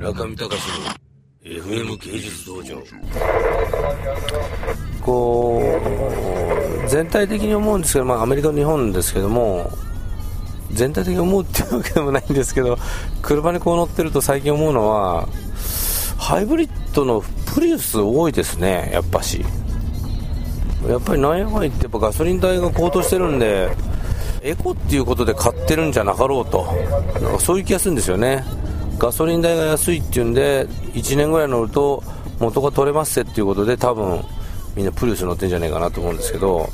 中見隆の FM 芸術道場。こう全体的に思うんですけど、まあ、アメリカ、日本ですけども全体的に思うっていうわけでもないんですけど車にこう乗ってると最近思うのはハイブリッドのプリウス多いですね、やっぱし。やっぱりなんやかんってやっぱガソリン代が高騰してるんでエコっていうことで買ってるんじゃなかろうと。なんかそういう気がするんですよね。ガソリン代が安いっていうんで1年ぐらい乗ると元が取れますっていうことで多分みんなプリウス乗ってんじゃないかなと思うんですけど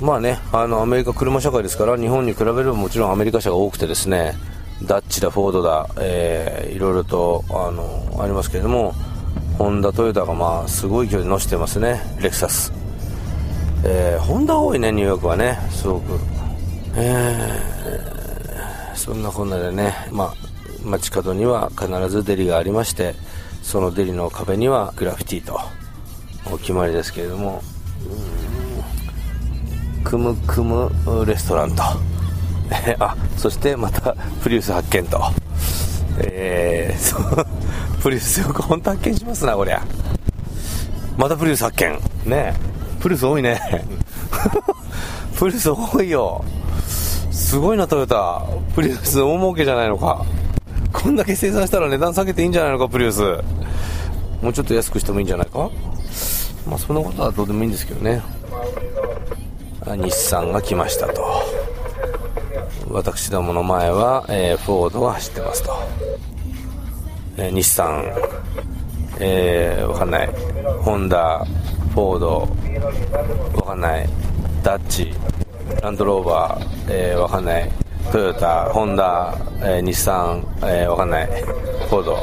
まあねあのアメリカ車社会ですから日本に比べればもちろんアメリカ車が多くてですねダッチだフォードだ、えー、いろいろとあのありますけれどもホンダ、トヨタがまあすごい勢いで乗してますね、レクサス。えー、ホンダ多いね、ニューヨークはね、すごく。えー、そんなこんなでね、まあ、街角には必ずデリがありまして、そのデリの壁にはグラフィティと、お決まりですけれども、くむくむレストランと、あ、そしてまたプリウス発見と、えー、プリウスよく本当発見しますな、こりゃ。またプリウス発見。ねプリウス多いね。プリウス多いよ。すごいな、トヨタ。プリウス大儲けじゃないのか。こんだけ生産したら値段下げていいんじゃないのか、プリウス。もうちょっと安くしてもいいんじゃないか？まあ、そんなことはどうでもいいんですけどね。日産が来ましたと。私どもの前は、えー、フォードが走ってますと。えー、日産、えー、わかんない、ホンダ、フォード、わかんない、ダッチ、ランドローバー、えー、わかんない、トヨタ、ホンダ、えー、日産、えー、わかんない、フォード、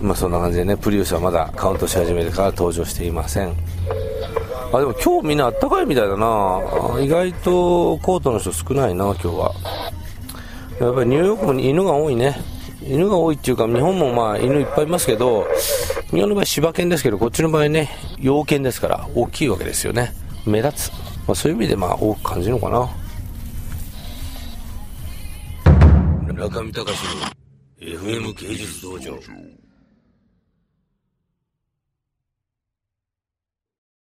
まあそんな感じでね、プリウスはまだカウントし始めてから登場していません。あ、でも今日みんなあったかいみたいだな意外とコートの人少ないな、今日は。やっぱりニューヨークも犬が多いね。犬が多いっていうか、日本もまあ犬いっぱいいますけど、日本の場合柴犬ですけど、こっちの場合ね、洋犬ですから、大きいわけですよね。目立つ。まあ、そういう意味でまあ多く感じるのかな。中見隆の FM 芸術道場。